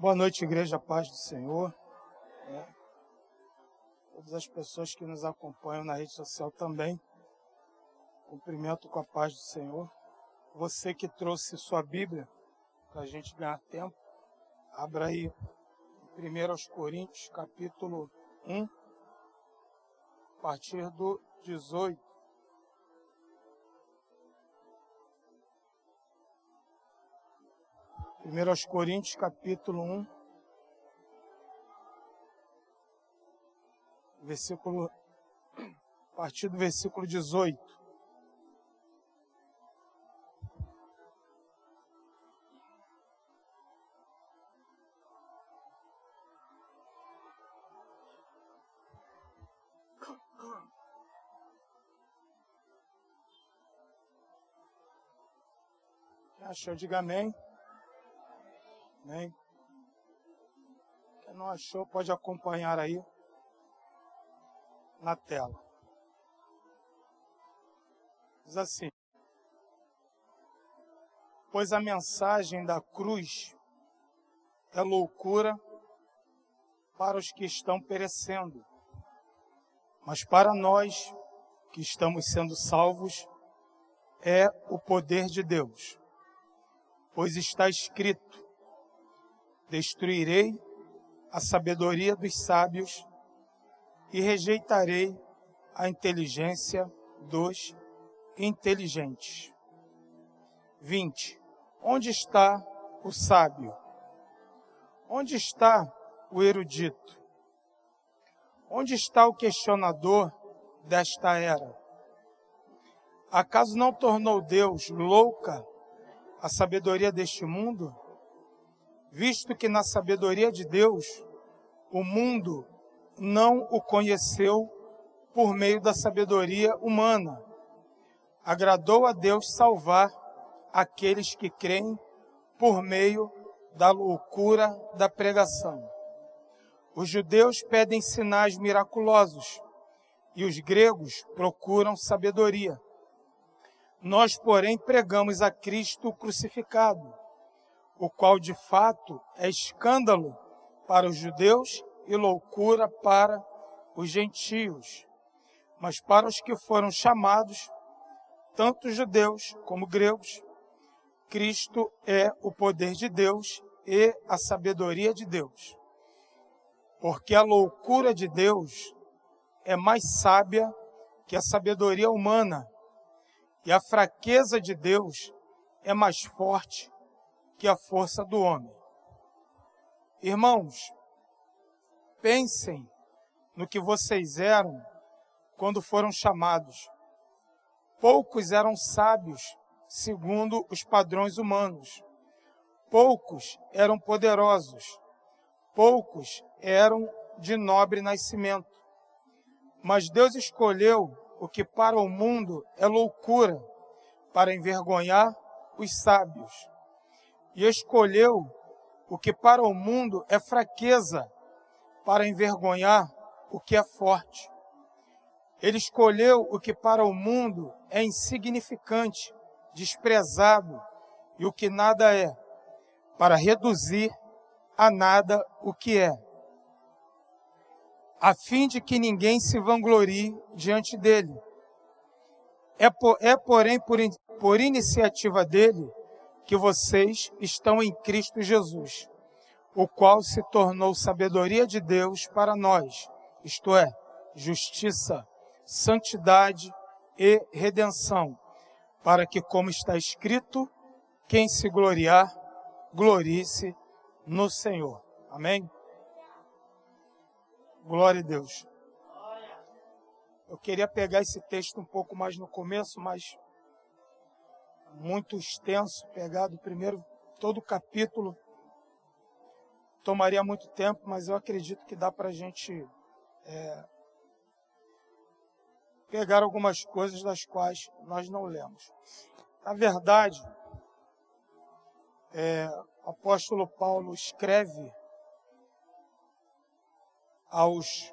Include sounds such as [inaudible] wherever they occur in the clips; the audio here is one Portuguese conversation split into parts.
Boa noite, Igreja Paz do Senhor. É. Todas as pessoas que nos acompanham na rede social também. Cumprimento com a paz do Senhor. Você que trouxe sua Bíblia para a gente ganhar tempo, abra aí 1 Coríntios, capítulo 1, a partir do 18. 1 Coríntios capítulo 1, versículo, a partir do versículo 18. Achou? Diga amém. Amém? Quem não achou, pode acompanhar aí na tela. Diz assim: Pois a mensagem da cruz é loucura para os que estão perecendo, mas para nós que estamos sendo salvos é o poder de Deus. Pois está escrito: Destruirei a sabedoria dos sábios e rejeitarei a inteligência dos inteligentes. 20. Onde está o sábio? Onde está o erudito? Onde está o questionador desta era? Acaso não tornou Deus louca a sabedoria deste mundo? Visto que na sabedoria de Deus o mundo não o conheceu por meio da sabedoria humana. Agradou a Deus salvar aqueles que creem por meio da loucura da pregação. Os judeus pedem sinais miraculosos e os gregos procuram sabedoria. Nós, porém, pregamos a Cristo crucificado o qual de fato é escândalo para os judeus e loucura para os gentios. Mas para os que foram chamados, tanto judeus como gregos, Cristo é o poder de Deus e a sabedoria de Deus. Porque a loucura de Deus é mais sábia que a sabedoria humana, e a fraqueza de Deus é mais forte que a força do homem. Irmãos, pensem no que vocês eram quando foram chamados. Poucos eram sábios, segundo os padrões humanos. Poucos eram poderosos. Poucos eram de nobre nascimento. Mas Deus escolheu o que para o mundo é loucura, para envergonhar os sábios e escolheu o que para o mundo é fraqueza, para envergonhar o que é forte. Ele escolheu o que para o mundo é insignificante, desprezado e o que nada é, para reduzir a nada o que é, a fim de que ninguém se vanglorie diante dele. É, por, é porém, por, por iniciativa dele, que vocês estão em Cristo Jesus, o qual se tornou sabedoria de Deus para nós, isto é, justiça, santidade e redenção, para que, como está escrito, quem se gloriar, glorie-se no Senhor. Amém? Glória a Deus. Eu queria pegar esse texto um pouco mais no começo, mas muito extenso, pegado primeiro todo o capítulo. Tomaria muito tempo, mas eu acredito que dá para a gente é, pegar algumas coisas das quais nós não lemos. Na verdade, é, o apóstolo Paulo escreve aos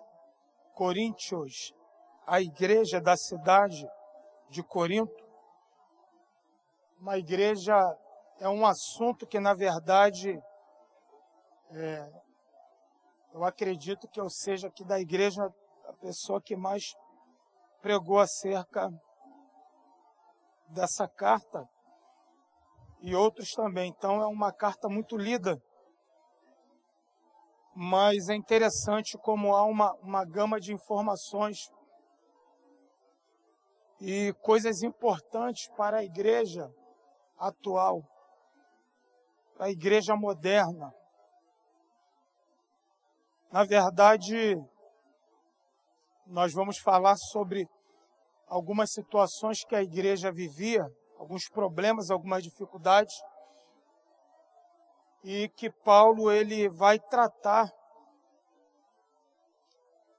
coríntios, a igreja da cidade de Corinto, uma igreja é um assunto que, na verdade, É, eu acredito que eu seja aqui da igreja a pessoa que mais pregou acerca dessa carta e outros também. Então é uma carta muito lida. Mas é interessante como há uma, uma gama de informações e coisas importantes para a igreja atual, a igreja moderna. Na verdade, nós vamos falar sobre algumas situações que a igreja vivia, alguns problemas, algumas dificuldades, e que Paulo ele vai tratar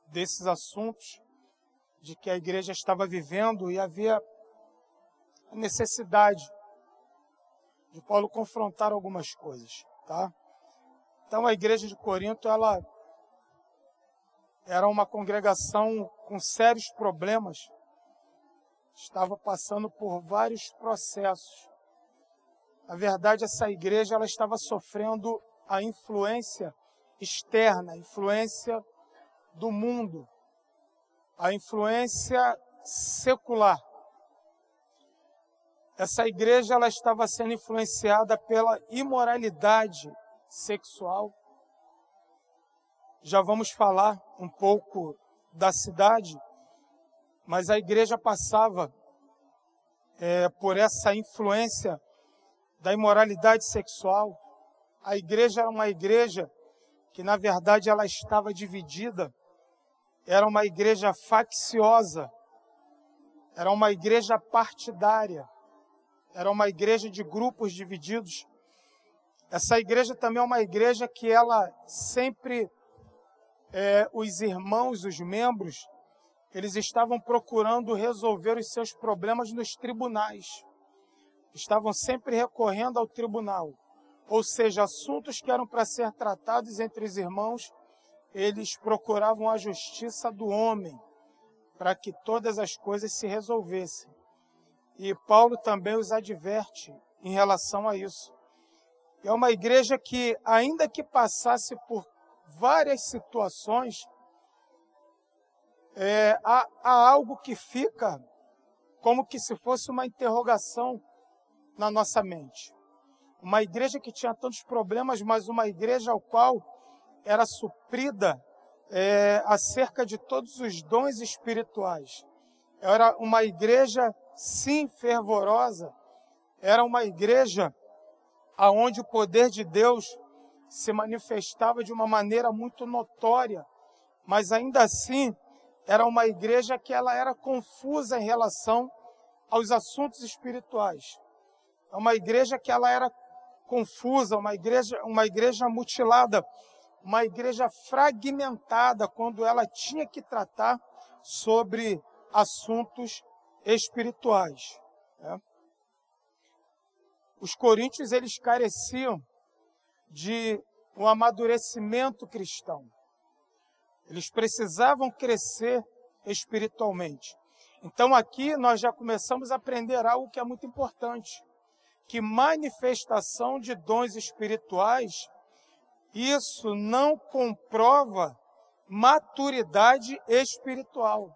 desses assuntos de que a igreja estava vivendo e havia necessidade de Paulo confrontar algumas coisas, tá? Então a igreja de Corinto ela era uma congregação com sérios problemas, estava passando por vários processos. Na verdade, essa igreja ela estava sofrendo a influência externa, a influência do mundo, a influência secular. Essa igreja ela estava sendo influenciada pela imoralidade sexual, já vamos falar um pouco da cidade, mas a igreja passava é, por essa influência da imoralidade sexual. A igreja era uma igreja que, na verdade, ela estava dividida. Era uma igreja facciosa. Era uma igreja partidária. Era uma igreja de grupos divididos. Essa igreja também é uma igreja que ela sempre é, os irmãos, os membros, eles estavam procurando resolver os seus problemas nos tribunais. Estavam sempre recorrendo ao tribunal. Ou seja, assuntos que eram para ser tratados entre os irmãos, eles procuravam a justiça do homem, para que todas as coisas se resolvessem. E Paulo também os adverte em relação a isso. É uma igreja que, ainda que passasse por várias situações, é, há, há algo que fica como que se fosse uma interrogação na nossa mente. Uma igreja que tinha tantos problemas, mas uma igreja ao qual era suprida é, acerca de todos os dons espirituais. Era uma igreja, sim, fervorosa. Era uma igreja aonde o poder de Deus se manifestava de uma maneira muito notória, mas ainda assim era uma igreja que ela era confusa em relação aos assuntos espirituais. É uma igreja que ela era confusa, uma igreja, uma igreja mutilada, uma igreja fragmentada quando ela tinha que tratar sobre assuntos espirituais. Né? Os coríntios eles careciam de um amadurecimento cristão. Eles precisavam crescer espiritualmente. Então aqui nós já começamos a aprender algo que é muito importante, que manifestação de dons espirituais, isso não comprova maturidade espiritual.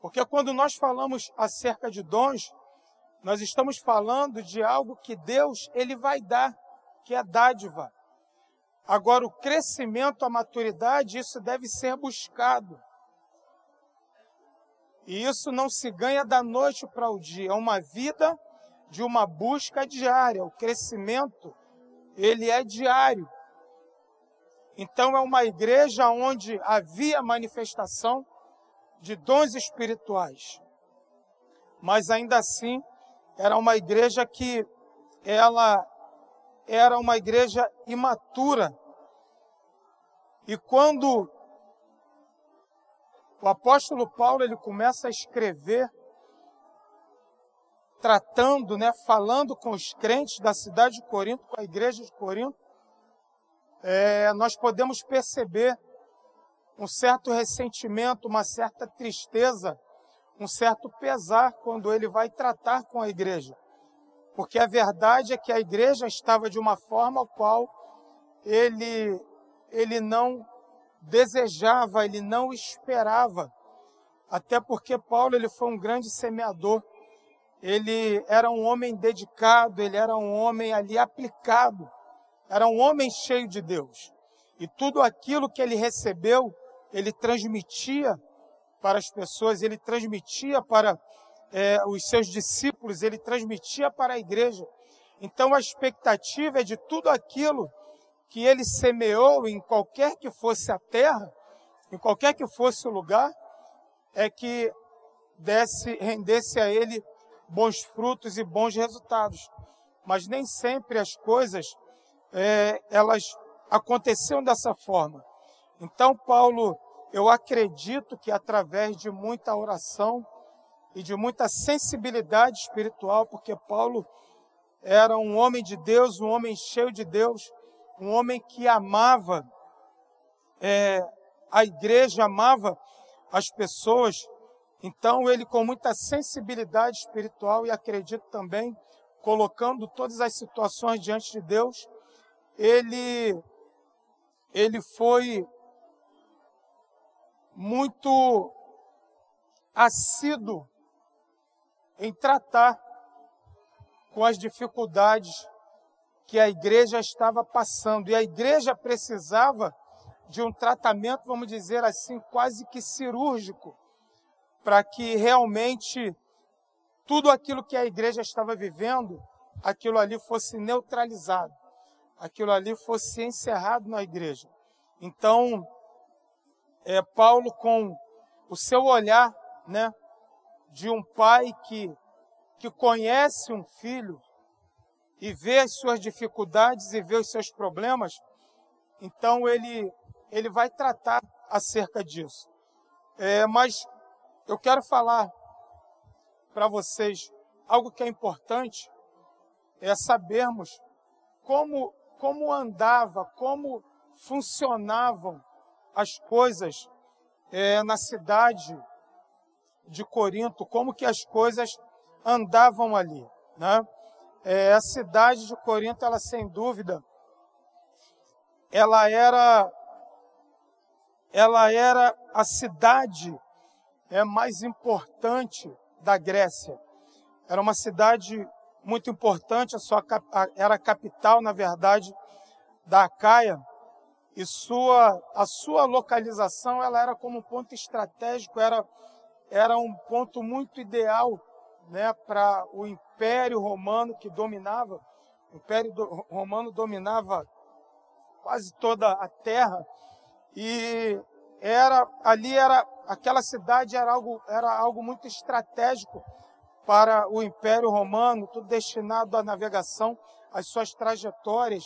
Porque quando nós falamos acerca de dons, nós estamos falando de algo que Deus ele vai dar que é dádiva. Agora, o crescimento, a maturidade, isso deve ser buscado. E isso não se ganha da noite para o dia, é uma vida de uma busca diária. O crescimento, ele é diário. Então, é uma igreja onde havia manifestação de dons espirituais. Mas ainda assim, era uma igreja que ela era uma igreja imatura. E quando o apóstolo Paulo ele começa a escrever, tratando, né, falando com os crentes da cidade de Corinto, com a igreja de Corinto, é, nós podemos perceber um certo ressentimento, uma certa tristeza, um certo pesar quando ele vai tratar com a igreja. Porque a verdade é que a igreja estava de uma forma ao qual ele, ele não desejava, ele não esperava. Até porque Paulo ele foi um grande semeador. Ele era um homem dedicado, ele era um homem ali aplicado. Era um homem cheio de Deus. E tudo aquilo que ele recebeu, ele transmitia para as pessoas, ele transmitia para é, os seus discípulos, ele transmitia para a igreja. Então a expectativa é de tudo aquilo que ele semeou em qualquer que fosse a terra, em qualquer que fosse o lugar, é que desse, rendesse a ele bons frutos e bons resultados. Mas nem sempre as coisas é, elas aconteciam dessa forma. Então Paulo, eu acredito que através de muita oração e de muita sensibilidade espiritual, porque Paulo era um homem de Deus, um homem cheio de Deus, um homem que amava é, a igreja, amava as pessoas. Então, ele, com muita sensibilidade espiritual e acredito também, colocando todas as situações diante de Deus, ele, ele foi muito assíduo em tratar com as dificuldades que a igreja estava passando. E a igreja precisava de um tratamento, vamos dizer assim, quase que cirúrgico, para que realmente tudo aquilo que a igreja estava vivendo, aquilo ali fosse neutralizado, aquilo ali fosse encerrado na igreja. Então, é, Paulo, com o seu olhar, né, de um pai que, que conhece um filho, e vê as suas dificuldades e vê os seus problemas, então ele, ele vai tratar acerca disso. É, mas eu quero falar para vocês algo que é importante, é sabermos como, como andava, como funcionavam as coisas é, na cidade de Corinto, como que as coisas andavam ali, né? É, a cidade de Corinto, ela sem dúvida, ela era, ela era a cidade é, mais importante da Grécia. Era uma cidade muito importante, a sua, era a capital, na verdade, da Acaia, e sua, a sua localização ela era como um ponto estratégico, era, era um ponto muito ideal né, para o Império Romano que dominava, o Império Romano dominava quase toda a terra e era ali era aquela cidade era algo era algo muito estratégico para o Império Romano, tudo destinado à navegação, às suas trajetórias.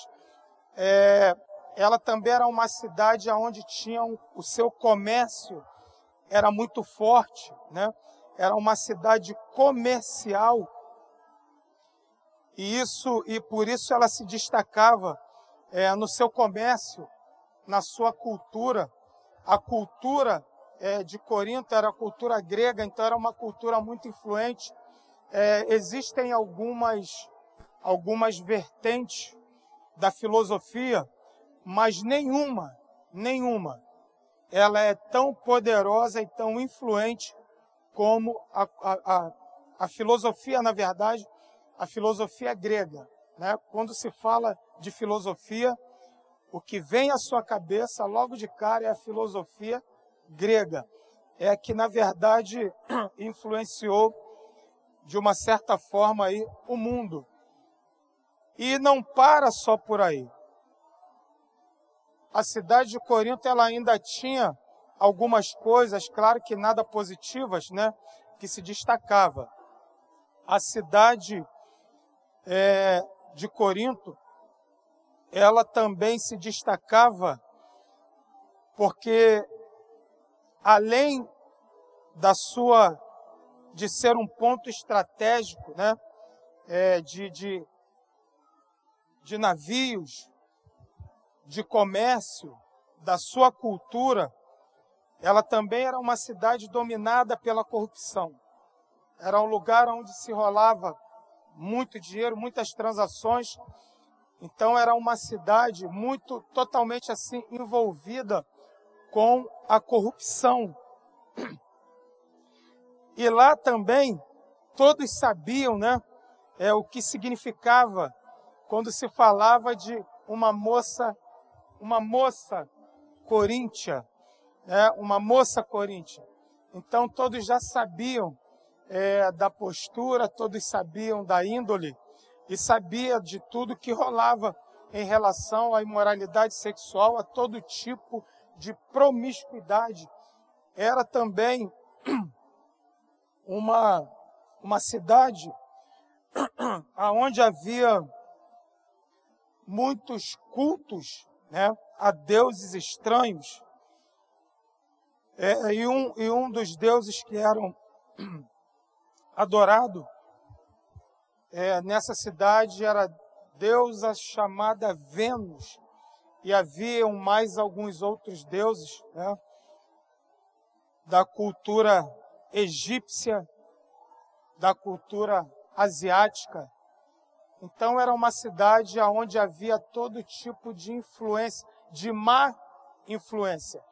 É, ela também era uma cidade onde tinha um, o seu comércio era muito forte, né? era uma cidade comercial e isso e por isso ela se destacava é, no seu comércio, na sua cultura. A cultura é, de Corinto era a cultura grega, então era uma cultura muito influente. É, existem algumas algumas vertentes da filosofia, mas nenhuma, nenhuma, ela é tão poderosa e tão influente como a, a, a, a filosofia, na verdade, a filosofia grega. Né? Quando se fala de filosofia, o que vem à sua cabeça logo de cara é a filosofia grega. É que, na verdade, [clears throat] influenciou de uma certa forma aí o mundo. E não para só por aí. A cidade de Corinto ela ainda tinha algumas coisas, claro que nada positivas, né, que se destacava. A cidade é, de Corinto, ela também se destacava porque além da sua de ser um ponto estratégico, né, é, de, de, de navios, de comércio, da sua cultura, ela também era uma cidade dominada pela corrupção. Era um lugar onde se rolava muito dinheiro, muitas transações. Então era uma cidade muito totalmente assim envolvida com a corrupção. E lá também todos sabiam, né, é o que significava quando se falava de uma moça, uma moça coríntia, né, uma moça coríntia. Então todos já sabiam é, da postura, todos sabiam da índole e sabia de tudo que rolava em relação à imoralidade sexual, a todo tipo de promiscuidade. Era também [clears throat] uma, uma cidade [clears throat] onde havia muitos cultos né, a deuses estranhos. É, e, um, e um dos deuses que eram [clears throat] adorado é, nessa cidade era deusa chamada Vênus, e haviam mais alguns outros deuses né, da cultura egípcia, da cultura asiática. Então era uma cidade onde havia todo tipo de influência, de má influência.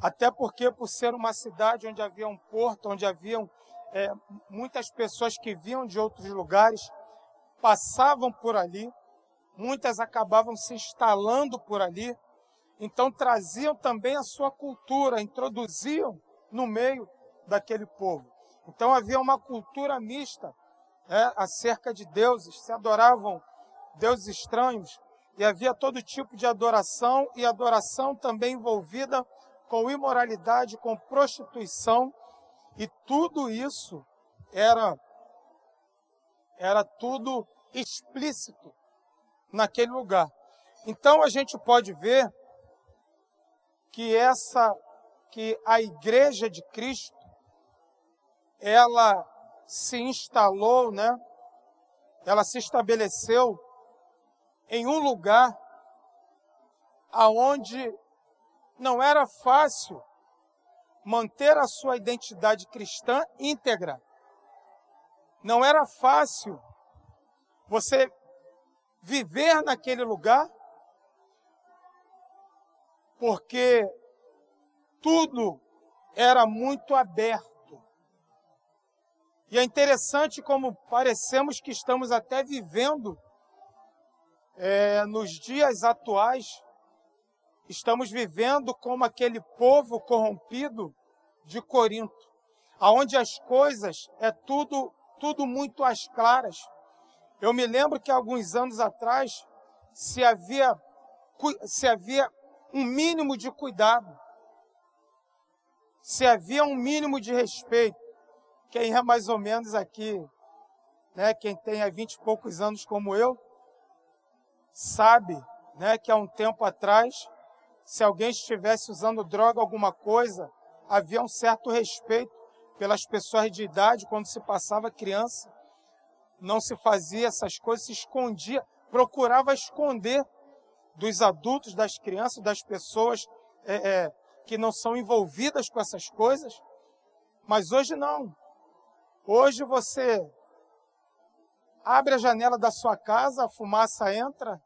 Até porque, por ser uma cidade onde havia um porto, onde haviam é, muitas pessoas que vinham de outros lugares, passavam por ali, muitas acabavam se instalando por ali, então traziam também a sua cultura, introduziam no meio daquele povo. Então havia uma cultura mista né, acerca de deuses, se adoravam deuses estranhos. E havia todo tipo de adoração e adoração também envolvida com imoralidade, com prostituição. E tudo isso era era tudo explícito naquele lugar. Então a gente pode ver que essa que a igreja de Cristo ela se instalou, né? Ela se estabeleceu em um lugar aonde não era fácil manter a sua identidade cristã íntegra. Não era fácil você viver naquele lugar, porque tudo era muito aberto. E é interessante como parecemos que estamos até vivendo é, nos dias atuais, estamos vivendo como aquele povo corrompido de Corinto, aonde as coisas é tudo tudo muito às claras. Eu me lembro que alguns anos atrás se havia, se havia um mínimo de cuidado, se havia um mínimo de respeito. Quem é mais ou menos aqui, né, quem tem há vinte e poucos anos como eu, sabe né, que há um tempo atrás, se alguém estivesse usando droga, alguma coisa, havia um certo respeito pelas pessoas de idade quando se passava criança não se fazia essas coisas, se escondia, procurava esconder dos adultos, das crianças, das pessoas é, é, que não são envolvidas com essas coisas. Mas hoje não. Hoje você abre a janela da sua casa, a fumaça entra,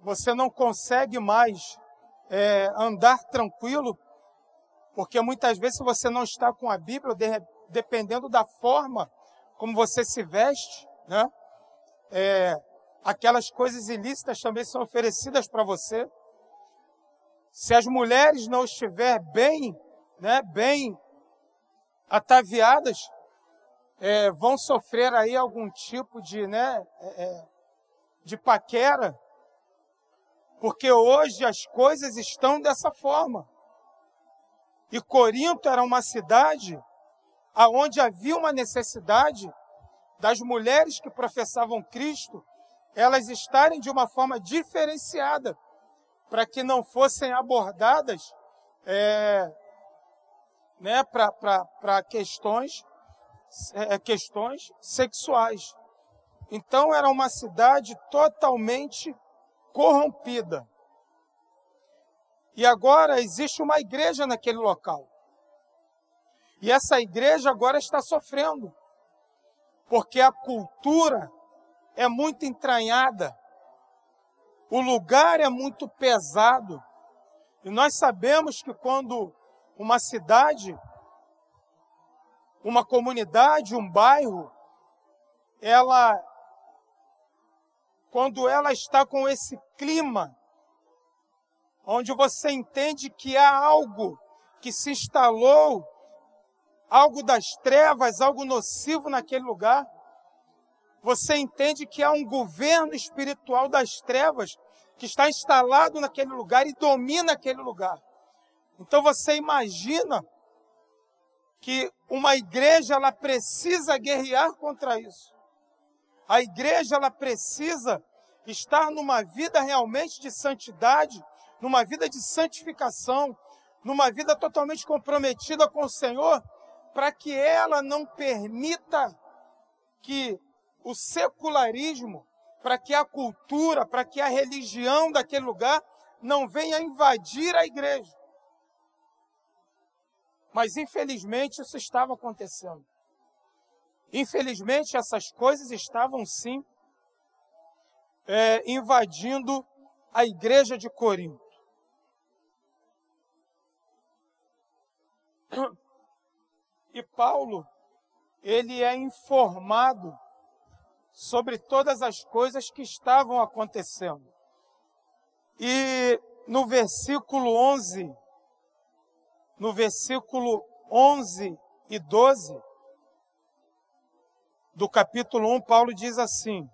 você não consegue mais é, andar tranquilo, porque muitas vezes, você não está com a Bíblia, dependendo da forma como você se veste, né? É, aquelas coisas ilícitas também são oferecidas para você. Se as mulheres não estiver bem, né, bem ataviadas, é, vão sofrer aí algum tipo de, né, é, é de paquera, porque hoje as coisas estão dessa forma. E Corinto era uma cidade aonde havia uma necessidade das mulheres que professavam Cristo, elas estarem de uma forma diferenciada, para que não fossem abordadas é, né, para questões, é, questões sexuais. Então era uma cidade totalmente corrompida. E agora existe uma igreja naquele local. E essa igreja agora está sofrendo, porque a cultura é muito entranhada, o lugar é muito pesado. E nós sabemos que quando uma cidade, uma comunidade, um bairro, ela, quando ela está com esse clima, onde você entende que há algo que se instalou, algo das trevas, algo nocivo naquele lugar, você entende que há um governo espiritual das trevas que está instalado naquele lugar e domina aquele lugar. Então você imagina que uma igreja ela precisa guerrear contra isso. A igreja ela precisa estar numa vida realmente de santidade, numa vida de santificação, numa vida totalmente comprometida com o Senhor, para que ela não permita que o secularismo para que a cultura, para que a religião daquele lugar não venha invadir a igreja. Mas infelizmente isso estava acontecendo. Infelizmente essas coisas estavam sim é, invadindo a igreja de Corinto. E Paulo, ele é informado sobre todas as coisas que estavam acontecendo. E no versículo 11, no versículo 11 e 12 do capítulo 1, Paulo diz assim: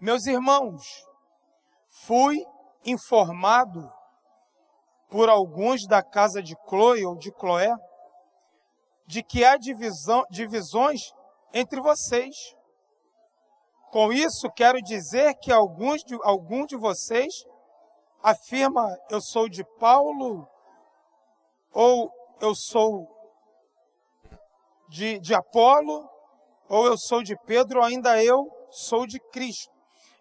Meus irmãos, fui informado por alguns da casa de Chloe ou de Cloé de que há divisão, divisões entre vocês. Com isso, quero dizer que alguns de, algum de vocês afirma eu sou de Paulo ou eu sou de, de Apolo ou eu sou de Pedro ou ainda eu sou de Cristo.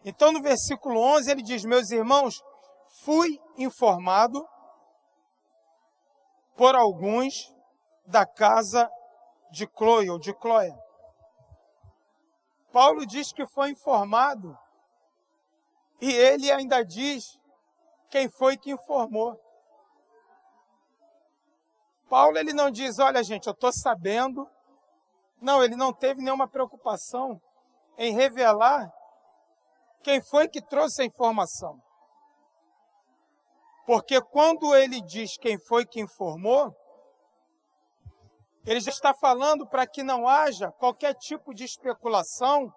Então, no versículo 11, ele diz: Meus irmãos, fui informado por alguns da casa de Chloe ou de Chloé. Paulo diz que foi informado e ele ainda diz quem foi que informou. Paulo ele não diz, olha gente, eu estou sabendo. Não, ele não teve nenhuma preocupação em revelar quem foi que trouxe a informação. Porque quando ele diz quem foi que informou, ele já está falando para que não haja qualquer tipo de especulação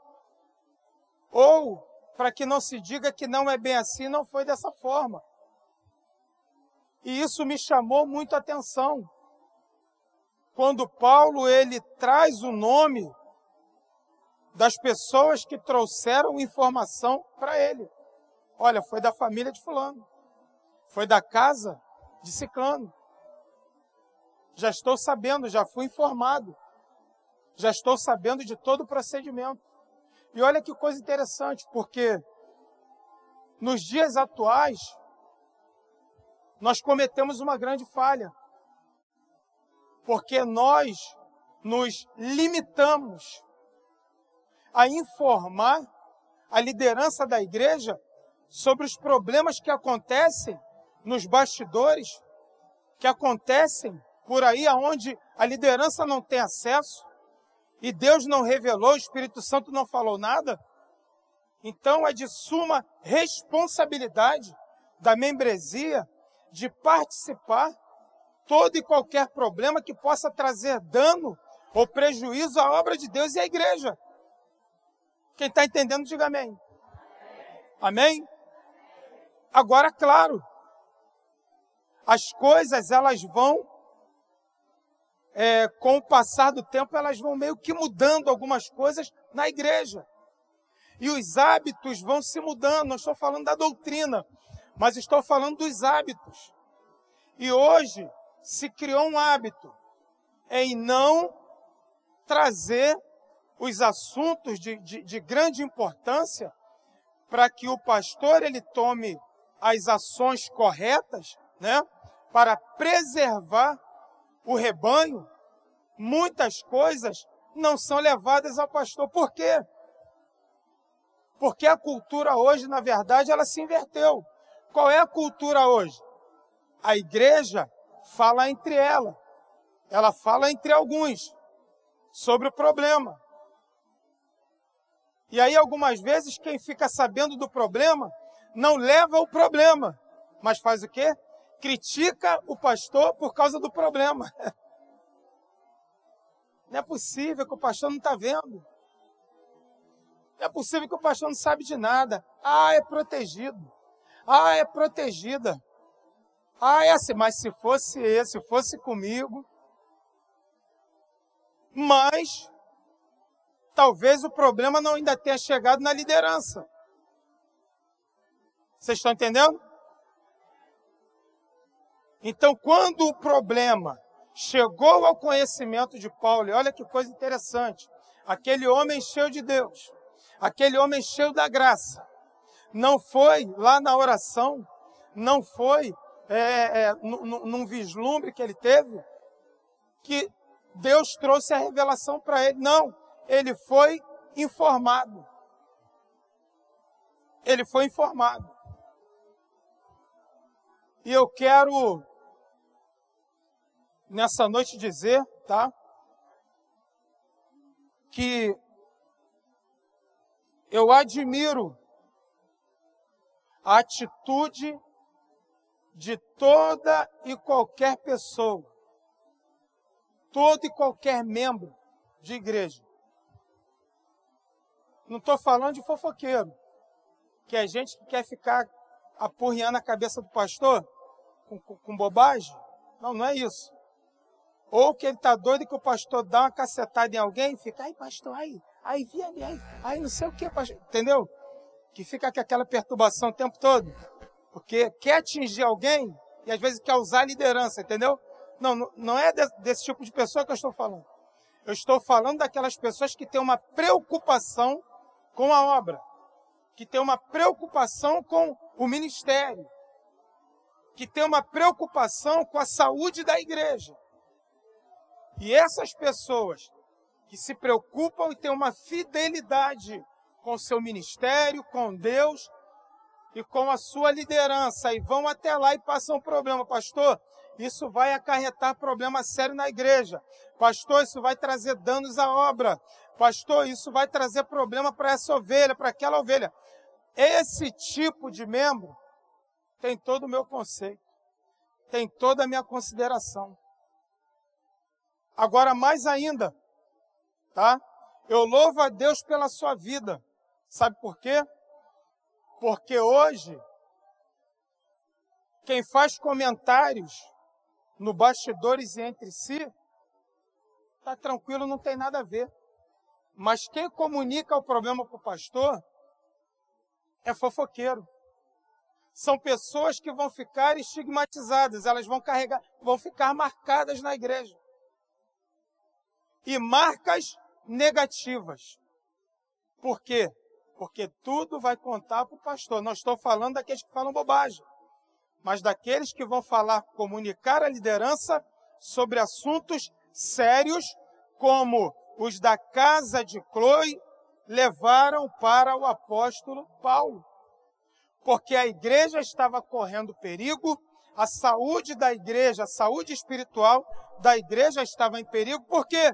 ou para que não se diga que não é bem assim, não foi dessa forma. E isso me chamou muito a atenção. Quando Paulo ele traz o nome das pessoas que trouxeram informação para ele. Olha, foi da família de fulano. Foi da casa de ciclano já estou sabendo, já fui informado, já estou sabendo de todo o procedimento. E olha que coisa interessante, porque nos dias atuais, nós cometemos uma grande falha. Porque nós nos limitamos a informar a liderança da igreja sobre os problemas que acontecem nos bastidores, que acontecem por aí aonde a liderança não tem acesso e Deus não revelou, o Espírito Santo não falou nada, então é de suma responsabilidade da membresia de participar todo e qualquer problema que possa trazer dano ou prejuízo à obra de Deus e à igreja. Quem está entendendo, diga amém. Amém? Agora, claro, as coisas elas vão é, com o passar do tempo, elas vão meio que mudando algumas coisas na igreja. E os hábitos vão se mudando. Não estou falando da doutrina, mas estou falando dos hábitos. E hoje se criou um hábito em não trazer os assuntos de, de, de grande importância para que o pastor ele tome as ações corretas, né, para preservar o rebanho, muitas coisas não são levadas ao pastor. Por quê? Porque a cultura hoje, na verdade, ela se inverteu. Qual é a cultura hoje? A igreja fala entre ela. Ela fala entre alguns sobre o problema. E aí, algumas vezes, quem fica sabendo do problema não leva o problema, mas faz o quê? Critica o pastor por causa do problema. [laughs] Não é possível que o pastor não está vendo. Não é possível que o pastor não sabe de nada. Ah, é protegido. Ah, é protegida. Ah, é assim, mas se fosse esse, se fosse comigo. Mas talvez o problema não ainda tenha chegado na liderança. Vocês estão entendendo? Então, quando o problema chegou ao conhecimento de Paulo, e olha que coisa interessante, aquele homem cheio de Deus, aquele homem cheio da graça, não foi lá na oração, não foi é, é, num vislumbre que ele teve, que Deus trouxe a revelação para ele. Não, ele foi informado. Ele foi informado. E eu quero nessa noite dizer, tá? Que eu admiro a atitude de toda e qualquer pessoa, todo e qualquer membro de igreja. Não estou falando de fofoqueiro, que é gente que quer ficar apurriando a cabeça do pastor com, com, com bobagem. Não, não é isso. Ou que ele está doido que o pastor dá uma cacetada em alguém e fica, ai pastor, aí, aí vi ali, aí, aí não sei o que, pastor. Entendeu? Que fica com aquela perturbação o tempo todo. Porque quer atingir alguém e às vezes quer usar a liderança, entendeu? Não, não é desse tipo de pessoa que eu estou falando. Eu estou falando daquelas pessoas que têm uma preocupação com a obra, que têm uma preocupação com o ministério, que têm uma preocupação com a saúde da igreja. E essas pessoas que se preocupam e têm uma fidelidade com o seu ministério, com Deus e com a sua liderança, e vão até lá e passam um problema, pastor. Isso vai acarretar problema sério na igreja. Pastor, isso vai trazer danos à obra. Pastor, isso vai trazer problema para essa ovelha, para aquela ovelha. Esse tipo de membro tem todo o meu conceito, tem toda a minha consideração. Agora, mais ainda, tá? Eu louvo a Deus pela sua vida. Sabe por quê? Porque hoje, quem faz comentários no bastidores e entre si, tá tranquilo, não tem nada a ver. Mas quem comunica o problema para o pastor é fofoqueiro. São pessoas que vão ficar estigmatizadas, elas vão carregar, vão ficar marcadas na igreja e marcas negativas. Por quê? Porque tudo vai contar para o pastor. Não estou falando daqueles que falam bobagem, mas daqueles que vão falar, comunicar a liderança sobre assuntos sérios, como os da casa de Chloe levaram para o apóstolo Paulo. Porque a igreja estava correndo perigo, a saúde da igreja, a saúde espiritual da igreja estava em perigo, por quê?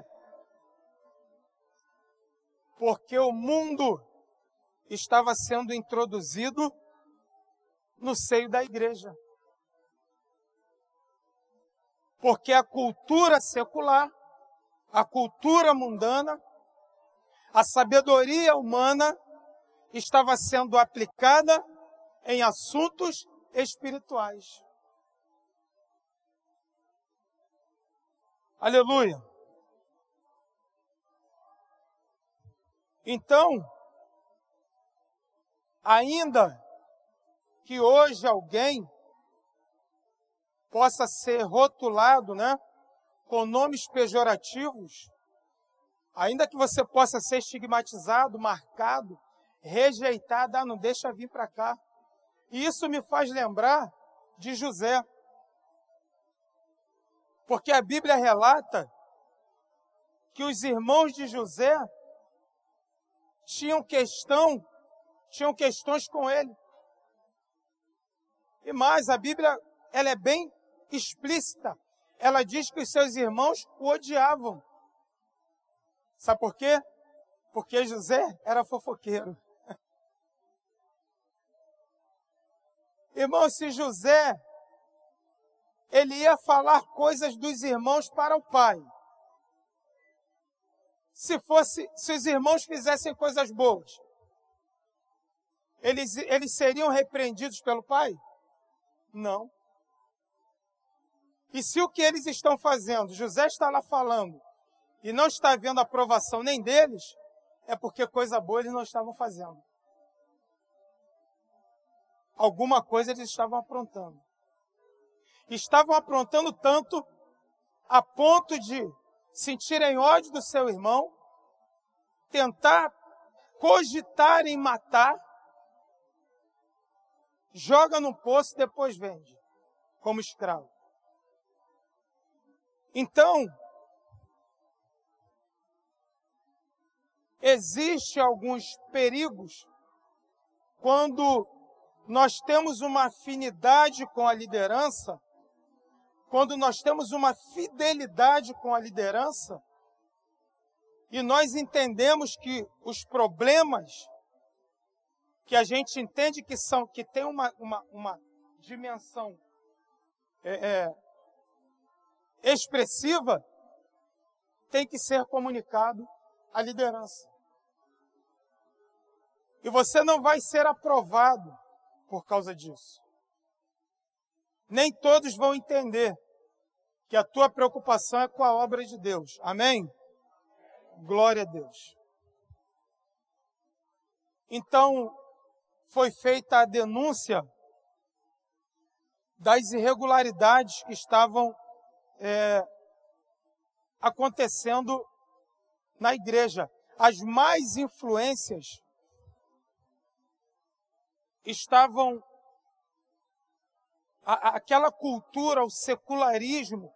porque o mundo estava sendo introduzido no seio da igreja. Porque a cultura secular, a cultura mundana, a sabedoria humana estava sendo aplicada em assuntos espirituais. Aleluia. Então, ainda que hoje alguém possa ser rotulado, né, com nomes pejorativos, ainda que você possa ser estigmatizado, marcado, rejeitado, ah, não deixa vir para cá. E isso me faz lembrar de José. Porque a Bíblia relata que os irmãos de José tinham questão tinham questões com ele. E mais, a Bíblia ela é bem explícita. Ela diz que os seus irmãos o odiavam. Sabe por quê? Porque José era fofoqueiro. [laughs] Irmão, se José ele ia falar coisas dos irmãos para o pai. Se fosse, se os irmãos fizessem coisas boas, eles, eles seriam repreendidos pelo pai? Não. E se o que eles estão fazendo, José está lá falando, e não está havendo aprovação nem deles, é porque coisa boa eles não estavam fazendo. Alguma coisa eles estavam aprontando. Estavam aprontando tanto a ponto de sentirem ódio do seu irmão, tentar cogitar em matar, joga no poço e depois vende como escravo. Então, existe alguns perigos quando nós temos uma afinidade com a liderança, quando nós temos uma fidelidade com a liderança, e nós entendemos que os problemas que a gente entende que são, que tem uma, uma, uma dimensão é, é, expressiva, tem que ser comunicado à liderança. E você não vai ser aprovado por causa disso. Nem todos vão entender que a tua preocupação é com a obra de Deus. Amém? Glória a Deus. Então, foi feita a denúncia das irregularidades que estavam é, acontecendo na igreja. As mais influências estavam. Aquela cultura, o secularismo,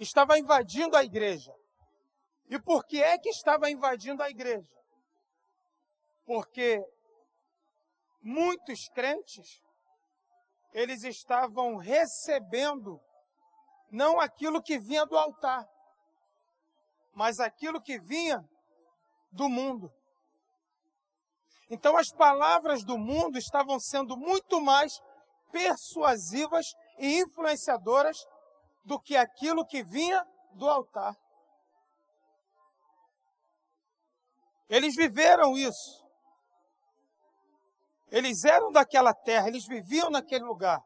estava invadindo a igreja. E por que é que estava invadindo a igreja? Porque muitos crentes eles estavam recebendo não aquilo que vinha do altar, mas aquilo que vinha do mundo. Então as palavras do mundo estavam sendo muito mais persuasivas e influenciadoras do que aquilo que vinha do altar. Eles viveram isso. Eles eram daquela terra, eles viviam naquele lugar.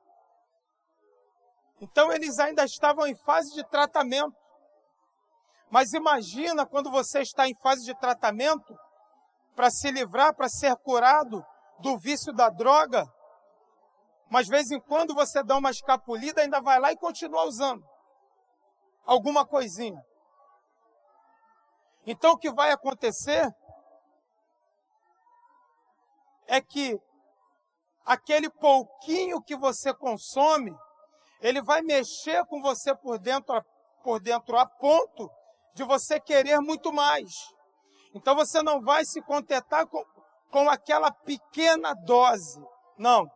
Então eles ainda estavam em fase de tratamento. Mas imagina quando você está em fase de tratamento para se livrar, para ser curado do vício da droga. Mas de vez em quando você dá uma escapulida, ainda vai lá e continua usando alguma coisinha. Então o que vai acontecer é que aquele pouquinho que você consome ele vai mexer com você por dentro, por dentro a ponto de você querer muito mais. Então você não vai se contentar com, com aquela pequena dose. Não.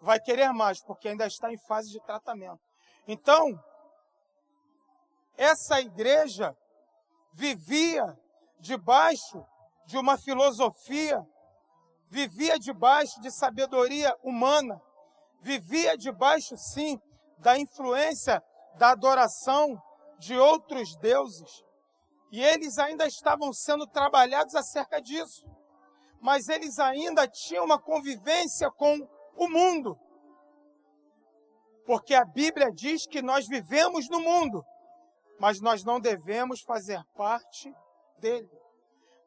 Vai querer mais, porque ainda está em fase de tratamento. Então, essa igreja vivia debaixo de uma filosofia, vivia debaixo de sabedoria humana, vivia debaixo, sim, da influência da adoração de outros deuses. E eles ainda estavam sendo trabalhados acerca disso. Mas eles ainda tinham uma convivência com o mundo. Porque a Bíblia diz que nós vivemos no mundo, mas nós não devemos fazer parte dele.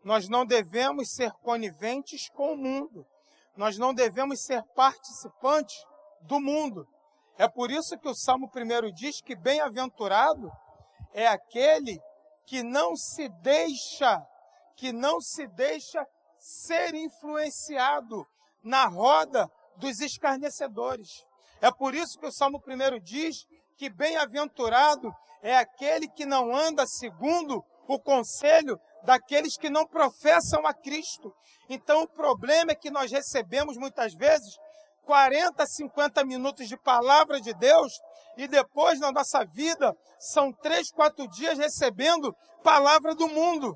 Nós não devemos ser coniventes com o mundo. Nós não devemos ser participantes do mundo. É por isso que o Salmo 1 diz que bem-aventurado é aquele que não se deixa, que não se deixa ser influenciado na roda dos escarnecedores. É por isso que o Salmo 1 diz que bem-aventurado é aquele que não anda segundo o conselho daqueles que não professam a Cristo. Então o problema é que nós recebemos muitas vezes 40, 50 minutos de palavra de Deus e depois na nossa vida são três, quatro dias recebendo palavra do mundo.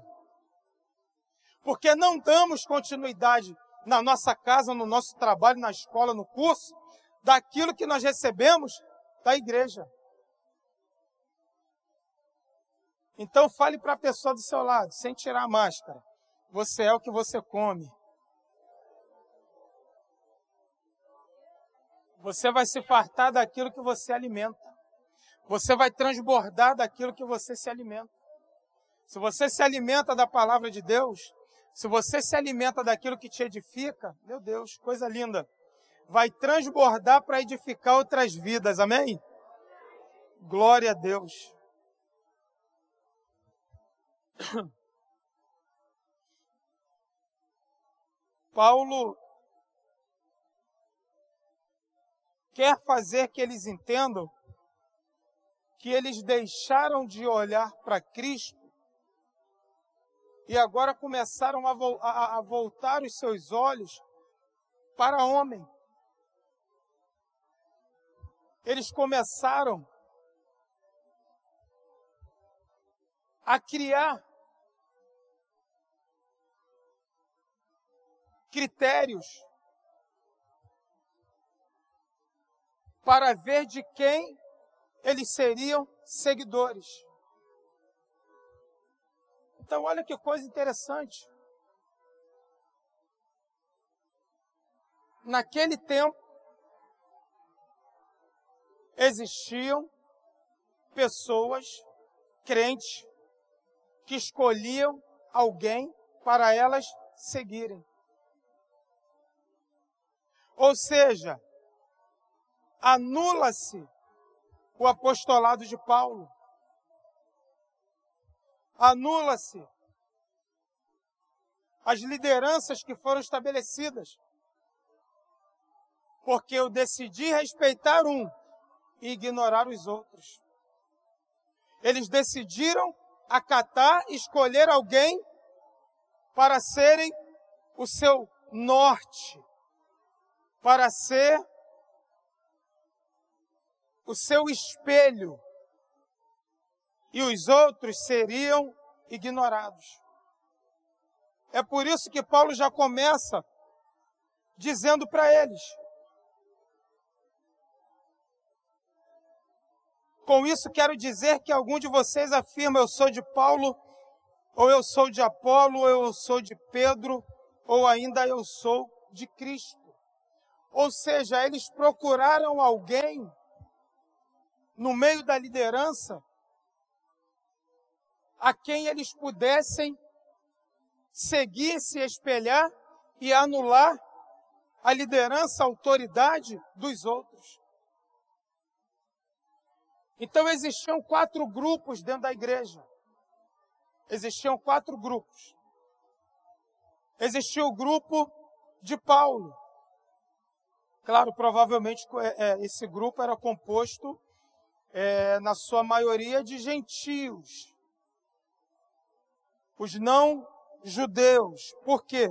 Porque não damos continuidade na nossa casa, no nosso trabalho, na escola, no curso, daquilo que nós recebemos da igreja. Então fale para a pessoa do seu lado, sem tirar a máscara. Você é o que você come. Você vai se fartar daquilo que você alimenta. Você vai transbordar daquilo que você se alimenta. Se você se alimenta da palavra de Deus, se você se alimenta daquilo que te edifica, meu Deus, coisa linda, vai transbordar para edificar outras vidas, amém? Glória a Deus. [coughs] Paulo quer fazer que eles entendam que eles deixaram de olhar para Cristo e agora começaram a, vo a, a, voltar os seus olhos para homem. Eles começaram a criar critérios para ver de quem eles seriam seguidores. Então, olha que coisa interessante. Naquele tempo, existiam pessoas crentes que escolhiam alguém para elas seguirem. Ou seja, anula-se o apostolado de Paulo. Anula-se as lideranças que foram estabelecidas. Porque eu decidi respeitar um e ignorar os outros. Eles decidiram acatar, escolher alguém para serem o seu norte, para ser o seu espelho, e os outros seriam ignorados. É por isso que Paulo já começa dizendo para eles: Com isso quero dizer que algum de vocês afirma eu sou de Paulo, ou eu sou de Apolo, ou eu sou de Pedro, ou ainda eu sou de Cristo. Ou seja, eles procuraram alguém no meio da liderança a quem eles pudessem seguir, se espelhar e anular a liderança, a autoridade dos outros. Então existiam quatro grupos dentro da igreja. Existiam quatro grupos. Existia o grupo de Paulo, Claro, provavelmente é, é, esse grupo era composto, é, na sua maioria, de gentios, os não judeus. Por quê?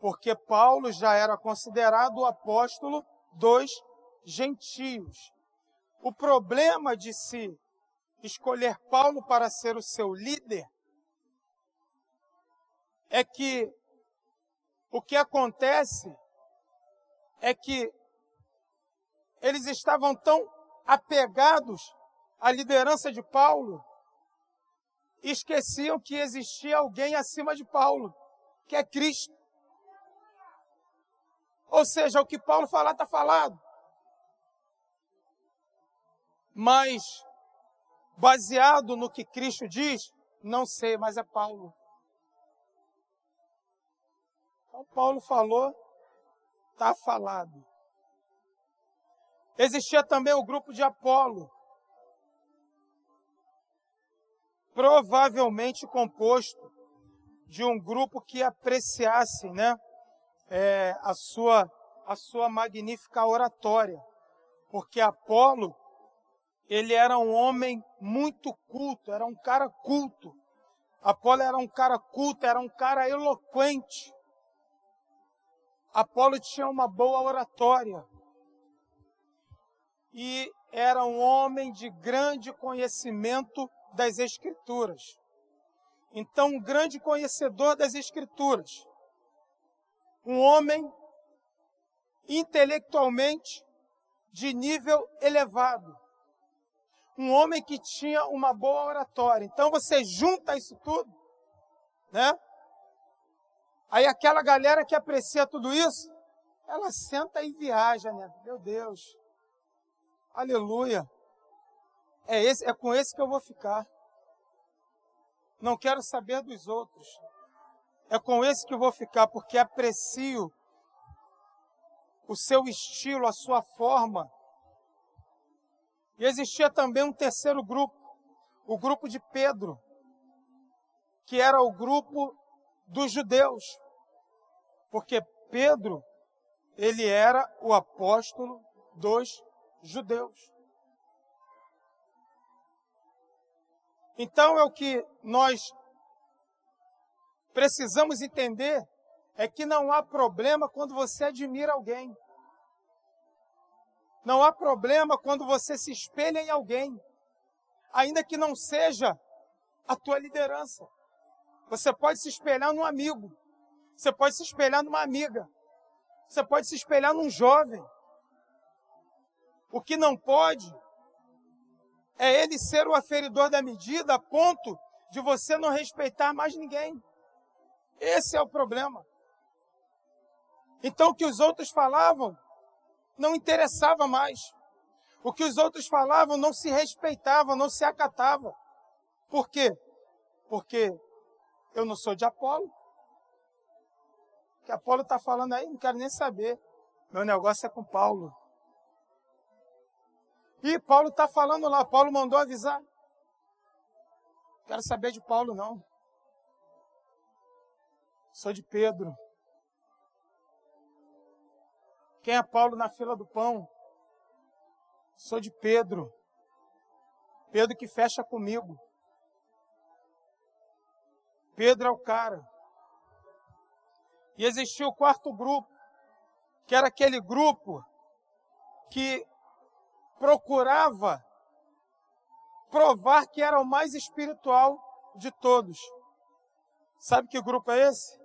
Porque Paulo já era considerado o apóstolo dos gentios. O problema de se escolher Paulo para ser o seu líder é que o que acontece é que eles estavam tão apegados à liderança de Paulo, esqueciam que existia alguém acima de Paulo, que é Cristo. Ou seja, o que Paulo falar está falado. Mas, baseado no que Cristo diz, não sei, mas é Paulo. Então, Paulo falou, está falado. Existia também o grupo de Apolo, provavelmente composto de um grupo que apreciasse né, é, a, sua, a sua magnífica oratória, porque Apolo ele era um homem muito culto, era um cara culto, Apolo era um cara culto, era um cara eloquente. Apolo tinha uma boa oratória. E era um homem de grande conhecimento das Escrituras. Então, um grande conhecedor das Escrituras. Um homem intelectualmente de nível elevado. Um homem que tinha uma boa oratória. Então você junta isso tudo, né? Aí aquela galera que aprecia tudo isso, ela senta e viaja, né? Meu Deus. Aleluia. É esse, é com esse que eu vou ficar. Não quero saber dos outros. É com esse que eu vou ficar porque aprecio o seu estilo, a sua forma. E existia também um terceiro grupo, o grupo de Pedro, que era o grupo dos judeus. Porque Pedro, ele era o apóstolo dos judeus. Então é o que nós precisamos entender é que não há problema quando você admira alguém. Não há problema quando você se espelha em alguém, ainda que não seja a tua liderança. Você pode se espelhar num amigo, você pode se espelhar numa amiga, você pode se espelhar num jovem. O que não pode é ele ser o aferidor da medida a ponto de você não respeitar mais ninguém. Esse é o problema. Então, o que os outros falavam não interessava mais. O que os outros falavam não se respeitava, não se acatava. Por quê? Porque eu não sou de Apolo. O que Apolo está falando aí, não quero nem saber. Meu negócio é com Paulo. E Paulo está falando lá, Paulo mandou avisar. Quero saber de Paulo, não. Sou de Pedro. Quem é Paulo na fila do pão? Sou de Pedro. Pedro que fecha comigo. Pedro é o cara. E existia o quarto grupo, que era aquele grupo que procurava provar que era o mais espiritual de todos. Sabe que grupo é esse?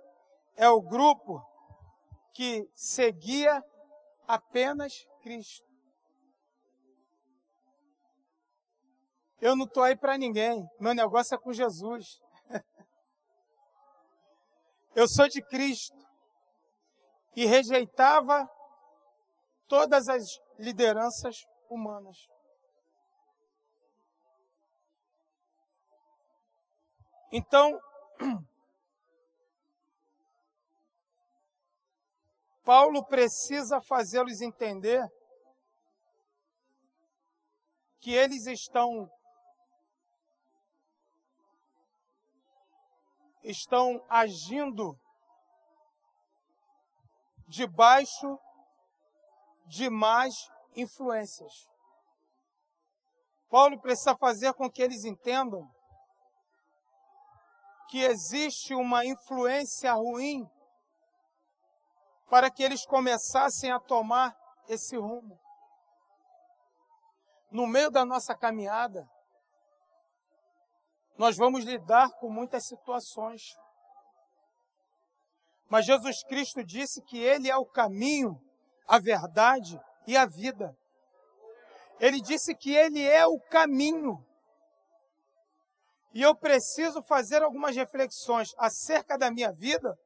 É o grupo que seguia apenas Cristo. Eu não estou aí para ninguém, meu negócio é com Jesus. [laughs] Eu sou de Cristo e rejeitava todas as lideranças humanas. Então, [clears throat] Paulo precisa fazê-los entender que eles estão estão agindo debaixo de más influências. Paulo precisa fazer com que eles entendam que existe uma influência ruim para que eles começassem a tomar esse rumo. No meio da nossa caminhada, nós vamos lidar com muitas situações. Mas Jesus Cristo disse que Ele é o caminho, a verdade e a vida. Ele disse que Ele é o caminho. E eu preciso fazer algumas reflexões acerca da minha vida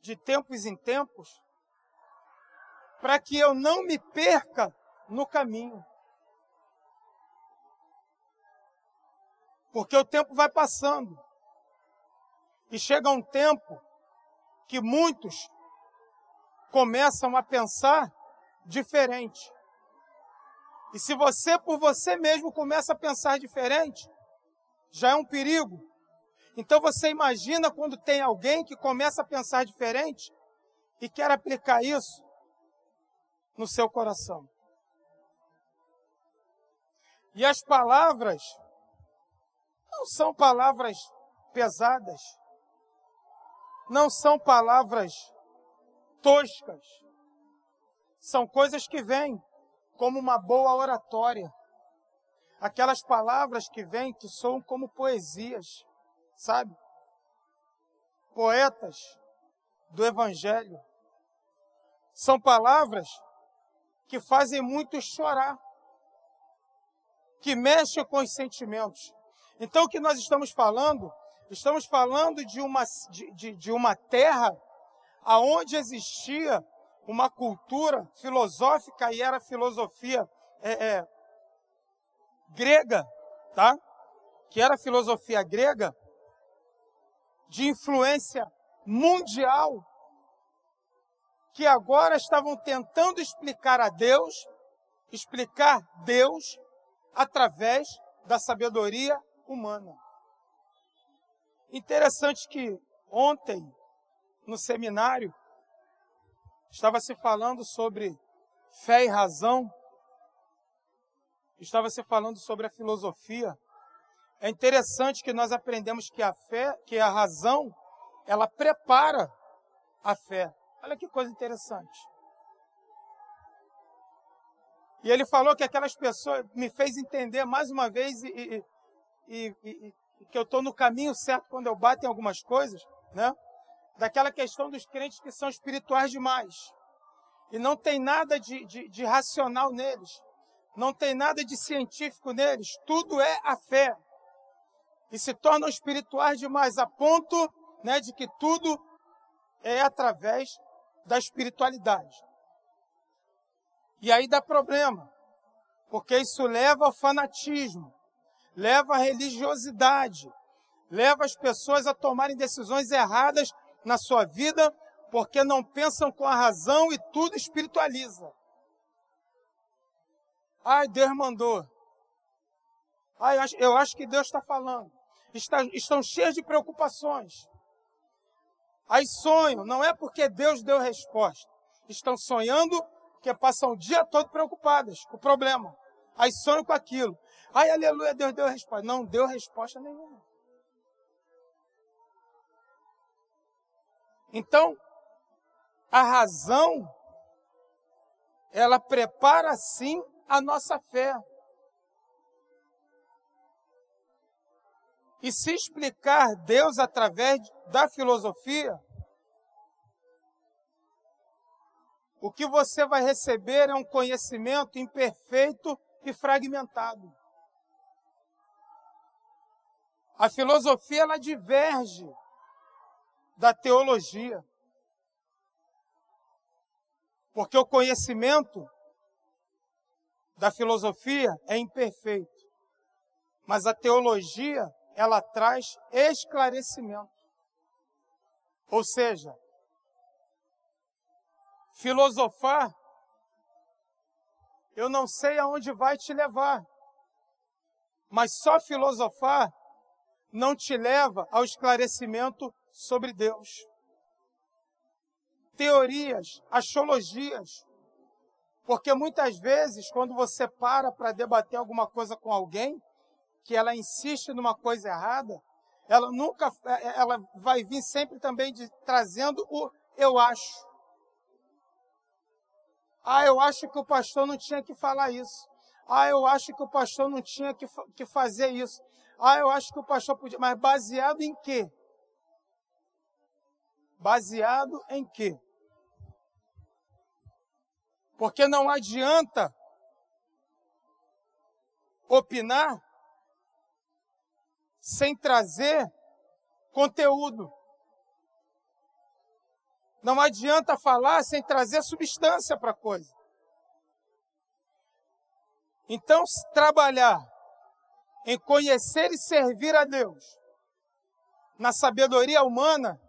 de tempos em tempos, para que eu não me perca no caminho. Porque o tempo vai passando. E chega um tempo que muitos começam a pensar diferente. E se você por você mesmo começa a pensar diferente, já é um perigo. Então você imagina quando tem alguém que começa a pensar diferente e quer aplicar isso no seu coração. E as palavras Não são palavras pesadas, não são palavras toscas, são coisas que vêm como uma boa oratória. Aquelas palavras que vêm que soam como poesias, sabe? Poetas do Evangelho. São palavras que fazem muitos chorar, que mexem com os sentimentos. Então, o que nós estamos falando? Estamos falando de uma, de, de, de uma terra aonde existia uma cultura filosófica e era filosofia é, é, grega, tá? Que era filosofia grega de influência mundial, que agora estavam tentando explicar a Deus, explicar Deus através da sabedoria humana. Interessante que ontem, no seminário, estava se falando sobre fé e razão, estava se falando sobre a filosofia. É interessante que nós aprendemos que a fé, que a razão, ela prepara a fé. Olha que coisa interessante. E ele falou que aquelas pessoas me fez entender mais uma vez e, e, e, e que eu estou no caminho certo quando eu bato em algumas coisas, né? Daquela questão dos crentes que são espirituais demais. E não tem nada de, de, de racional neles. Não tem nada de científico neles. Tudo é a fé. E se tornam espirituais demais, a ponto né, de que tudo é através da espiritualidade. E aí dá problema, porque isso leva ao fanatismo, leva à religiosidade, leva as pessoas a tomarem decisões erradas na sua vida, porque não pensam com a razão e tudo espiritualiza. Ai, Deus mandou. Ai, eu acho que Deus está falando. Está, estão cheios de preocupações. Aí sonham, não é porque Deus deu resposta. Estão sonhando que passam o dia todo preocupadas com o problema. Aí sonham com aquilo. Ai, aleluia, Deus deu resposta. Não deu resposta nenhuma. Então, a razão, ela prepara sim a nossa fé. E se explicar Deus através da filosofia, o que você vai receber é um conhecimento imperfeito e fragmentado. A filosofia ela diverge da teologia. Porque o conhecimento da filosofia é imperfeito. Mas a teologia ela traz esclarecimento. Ou seja, filosofar, eu não sei aonde vai te levar, mas só filosofar não te leva ao esclarecimento sobre Deus. Teorias, astrologias, porque muitas vezes, quando você para para debater alguma coisa com alguém, que ela insiste numa coisa errada, ela nunca, é, é, ela vai vir sempre também de, trazendo o eu acho. Ah, eu acho que o pastor não tinha que falar isso. Ah, eu acho que o pastor não tinha que, que fazer isso. Ah, eu acho que o pastor podia. Mas baseado em quê? Baseado em quê? Porque não adianta opinar sem trazer conteúdo. Não adianta falar sem trazer substância para a coisa. Então, trabalhar em conhecer e servir a Deus na sabedoria humana,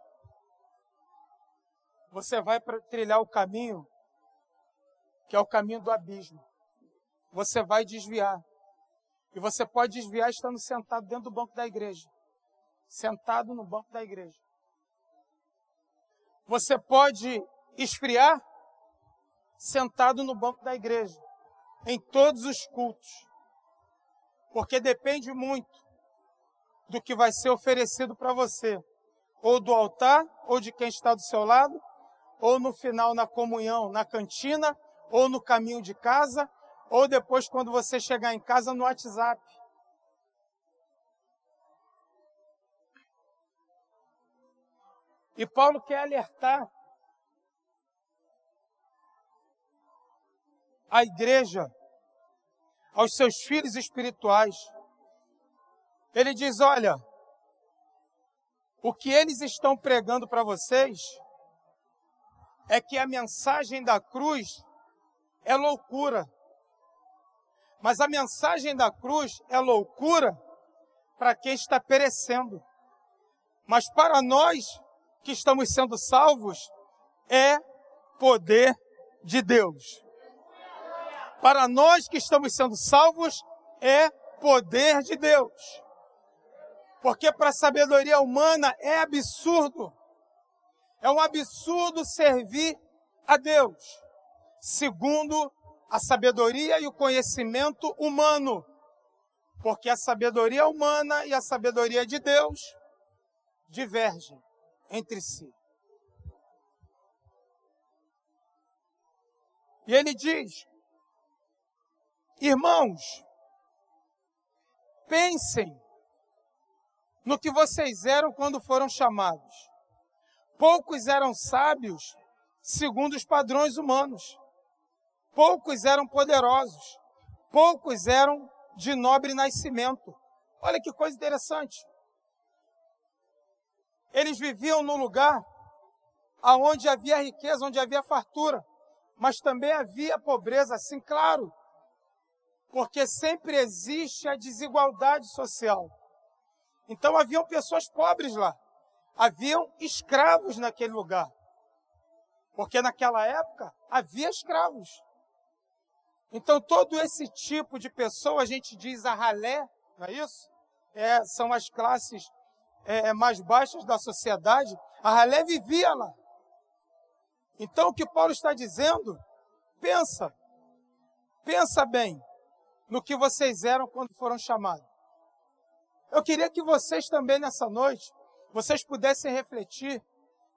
você vai trilhar o caminho que é o caminho do abismo. Você vai desviar. E você pode desviar estando sentado dentro do banco da igreja. Sentado no banco da igreja. Você pode esfriar sentado no banco da igreja. Em todos os cultos. Porque depende muito do que vai ser oferecido para você, ou do altar, ou de quem está do seu lado, ou no final na comunhão, na cantina, ou no caminho de casa, ou depois quando você chegar em casa no WhatsApp. E Paulo quer alertar a igreja, aos seus filhos espirituais. Ele diz: Olha, o que eles estão pregando para vocês é que a mensagem da cruz é loucura. Mas a mensagem da cruz é loucura para quem está perecendo. Mas para nós que estamos sendo salvos, é poder de Deus. Para nós que estamos sendo salvos, é poder de Deus. Porque para a sabedoria humana é absurdo. É um absurdo servir a Deus, segundo a sabedoria e o conhecimento humano. Porque a sabedoria humana e a sabedoria de Deus divergem entre si. E ele diz: Irmãos, pensem no que vocês eram quando foram chamados. Poucos eram sábios segundo os padrões humanos. Poucos eram poderosos. Poucos eram de nobre nascimento. Olha que coisa interessante. Eles viviam num lugar aonde havia riqueza, onde havia fartura, mas também havia pobreza, assim, claro, porque sempre existe a desigualdade social. Então haviam pessoas pobres lá, haviam escravos naquele lugar, porque naquela época havia escravos. Então todo esse tipo de pessoa a gente diz a ralé, não é isso? É, são as classes é, mais baixas da sociedade, a ralé vivia lá. Então o que Paulo está dizendo, pensa, pensa bem no que vocês eram quando foram chamados. Eu queria que vocês também nessa noite, vocês pudessem refletir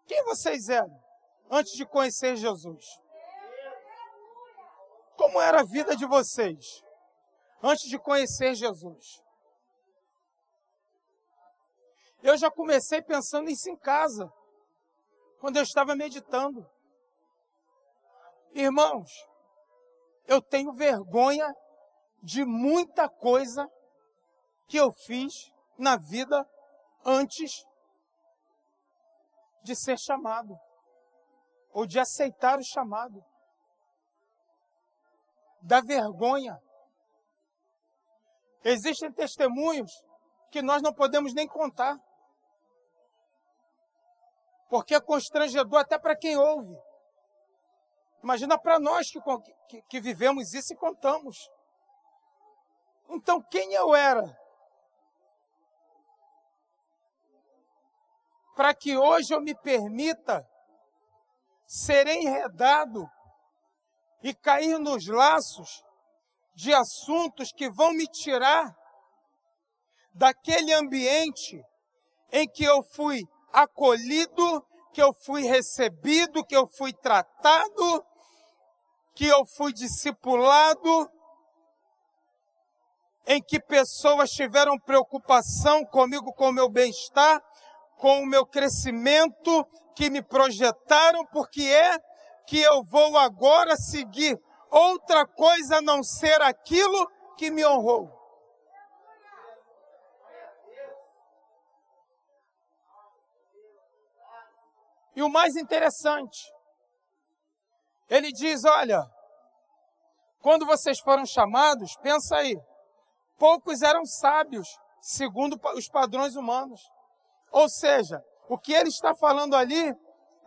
quem vocês eram antes de conhecer Jesus. Como era a vida de vocês antes de conhecer Jesus? Eu já comecei pensando isso em casa, quando eu estava meditando. Irmãos, eu tenho vergonha de muita coisa que eu fiz na vida antes de ser chamado ou de aceitar o chamado. Da vergonha. Existem testemunhos que nós não podemos nem contar porque é constrangedor até para quem ouve. Imagina para nós que, que, que, vivemos isso e contamos. Então, quem eu era? Para que hoje eu me permita ser enredado e cair nos laços de assuntos que vão me tirar daquele ambiente em que eu fui acolhido, que eu fui recebido, que eu fui tratado, que eu fui discipulado, em que pessoas tiveram preocupação comigo, com o meu bem-estar, com o meu crescimento, que me projetaram, porque é que eu vou agora seguir outra coisa a não ser aquilo que me honrou. E o mais interessante, ele diz: olha, quando vocês foram chamados, pensa aí, poucos eram sábios, segundo os padrões humanos. Ou seja, o que ele está falando ali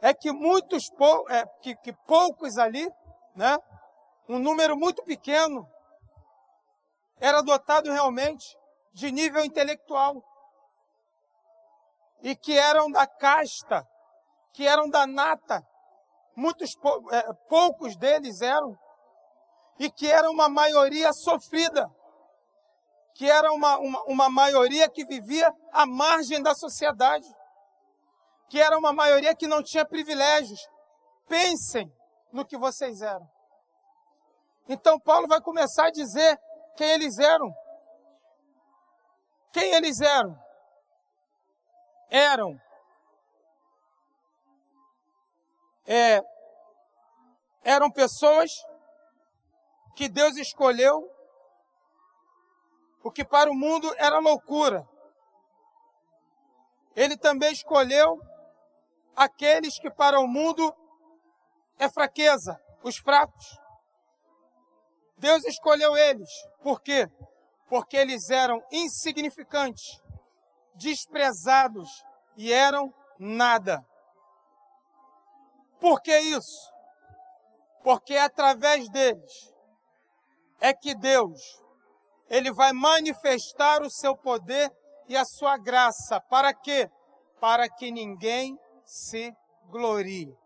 é que muitos é, que, que poucos ali, né, um número muito pequeno, era dotado realmente de nível intelectual. E que eram da casta que eram da nata, muitos é, poucos deles eram, e que era uma maioria sofrida, que era uma, uma, uma maioria que vivia à margem da sociedade, que era uma maioria que não tinha privilégios. Pensem no que vocês eram. Então Paulo vai começar a dizer quem eles eram. Quem eles eram? Eram é, eram pessoas que Deus escolheu, o que para o mundo era loucura. Ele também escolheu aqueles que para o mundo é fraqueza, os fracos. Deus escolheu eles. Por quê? Porque eles eram insignificantes, desprezados e eram nada. Por que isso? Porque é através deles é que Deus ele vai manifestar o seu poder e a sua graça. Para quê? Para que ninguém se glorie.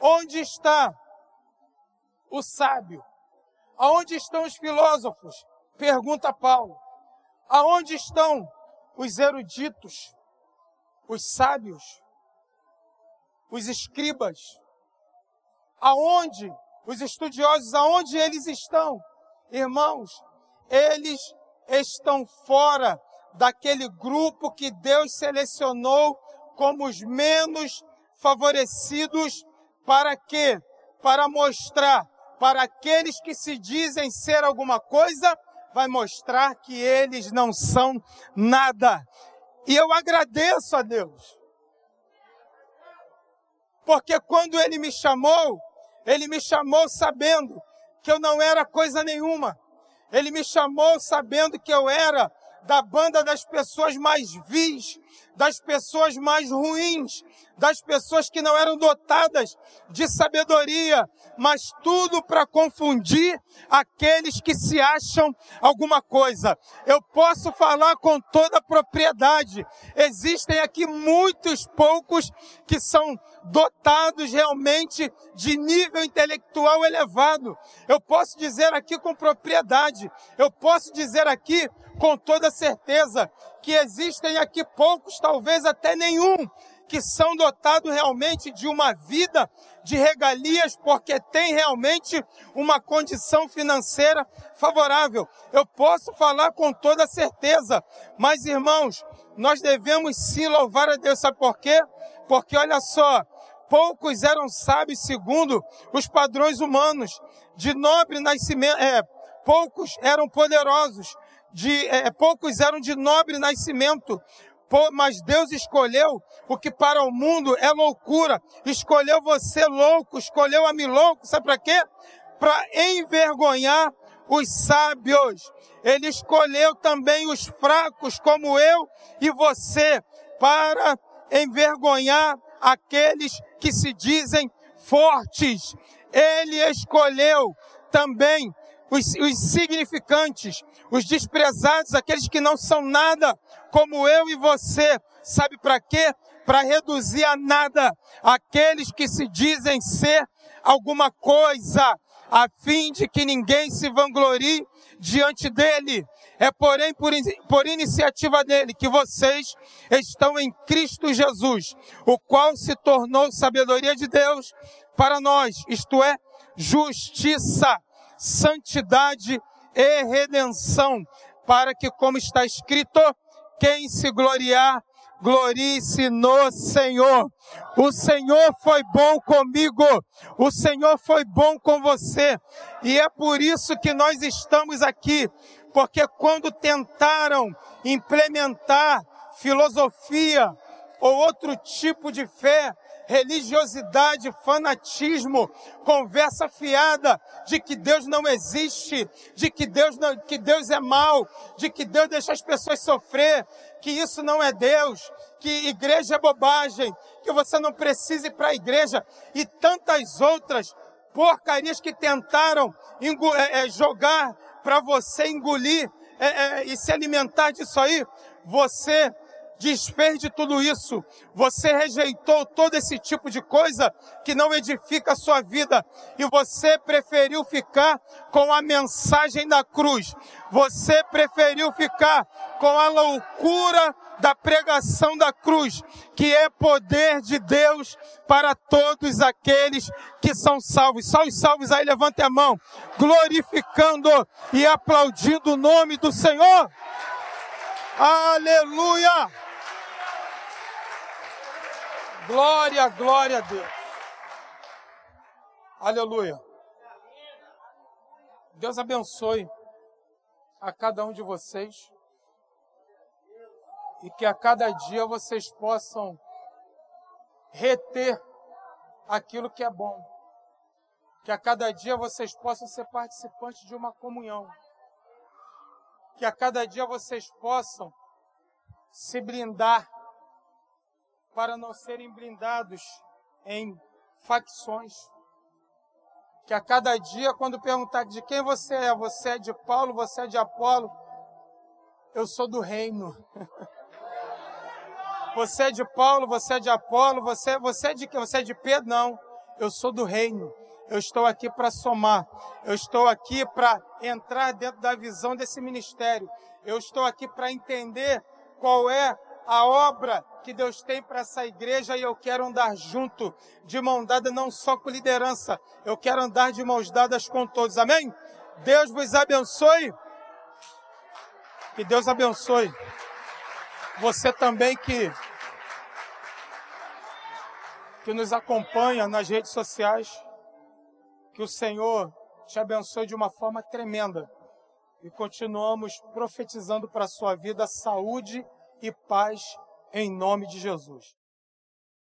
Onde está o sábio? Aonde estão os filósofos? Pergunta Paulo. Aonde estão os eruditos, os sábios, os escribas? Aonde os estudiosos, aonde eles estão? Irmãos, eles estão fora daquele grupo que Deus selecionou como os menos favorecidos para quê? Para mostrar para aqueles que se dizem ser alguma coisa, vai mostrar que eles não são nada. E eu agradeço a Deus. Porque quando ele me chamou, ele me chamou sabendo que eu não era coisa nenhuma. Ele me chamou sabendo que eu era da banda das pessoas mais vis, das pessoas mais ruins, das pessoas que não eram dotadas de sabedoria, mas tudo para confundir aqueles que se acham alguma coisa. Eu posso falar com toda propriedade. Existem aqui muitos poucos que são dotados realmente de nível intelectual elevado. Eu posso dizer aqui com propriedade. Eu posso dizer aqui com toda certeza que existem aqui poucos, talvez até nenhum, que são dotados realmente de uma vida de regalias, porque tem realmente uma condição financeira favorável. Eu posso falar com toda certeza, mas irmãos, nós devemos sim louvar a Deus, sabe por quê? Porque olha só, poucos eram sábios segundo os padrões humanos, de nobre nascimento, é, poucos eram poderosos, de é, poucos eram de nobre nascimento, mas Deus escolheu o que para o mundo é loucura. Escolheu você louco, escolheu a mim louco, sabe para quê? Para envergonhar os sábios. Ele escolheu também os fracos, como eu e você, para envergonhar aqueles que se dizem fortes. Ele escolheu também os, os significantes, os desprezados, aqueles que não são nada, como eu e você. Sabe para quê? Para reduzir a nada aqueles que se dizem ser alguma coisa, a fim de que ninguém se vanglorie diante dele. É porém por, por iniciativa dele que vocês estão em Cristo Jesus, o qual se tornou sabedoria de Deus para nós, isto é, justiça santidade e redenção, para que, como está escrito, quem se gloriar, glorie-se no Senhor. O Senhor foi bom comigo, o Senhor foi bom com você, e é por isso que nós estamos aqui, porque quando tentaram implementar filosofia ou outro tipo de fé, religiosidade, fanatismo, conversa fiada de que Deus não existe, de que Deus não, que Deus é mau, de que Deus deixa as pessoas sofrer, que isso não é Deus, que igreja é bobagem, que você não precisa ir para a igreja e tantas outras porcarias que tentaram é, é, jogar para você engolir é, é, e se alimentar disso aí, você desfez de tudo isso. Você rejeitou todo esse tipo de coisa que não edifica a sua vida e você preferiu ficar com a mensagem da cruz. Você preferiu ficar com a loucura da pregação da cruz, que é poder de Deus para todos aqueles que são salvos. Só os salvos aí, levante a mão, glorificando e aplaudindo o nome do Senhor. Aleluia! Glória, glória a Deus. Aleluia. Deus abençoe a cada um de vocês e que a cada dia vocês possam reter aquilo que é bom. Que a cada dia vocês possam ser participantes de uma comunhão. Que a cada dia vocês possam se blindar para não serem blindados em facções. Que a cada dia, quando perguntar de quem você é, você é de Paulo, você é de Apolo, eu sou do reino. [laughs] Você é de Paulo, você é de Apolo, você, você é de quem? Você é de Pedro? Não. Eu sou do reino. Eu estou aqui para somar. Eu estou aqui para entrar dentro da visão desse ministério. Eu estou aqui para entender qual é a obra que Deus tem para essa igreja e eu quero andar junto, de mão dada, não só com liderança, eu quero andar de mãos dadas com todos. Amém? Deus vos abençoe. Que Deus abençoe. Você também que que nos acompanha nas redes sociais, que o Senhor te abençoe de uma forma tremenda. E continuamos profetizando para a sua vida saúde e paz em nome de Jesus.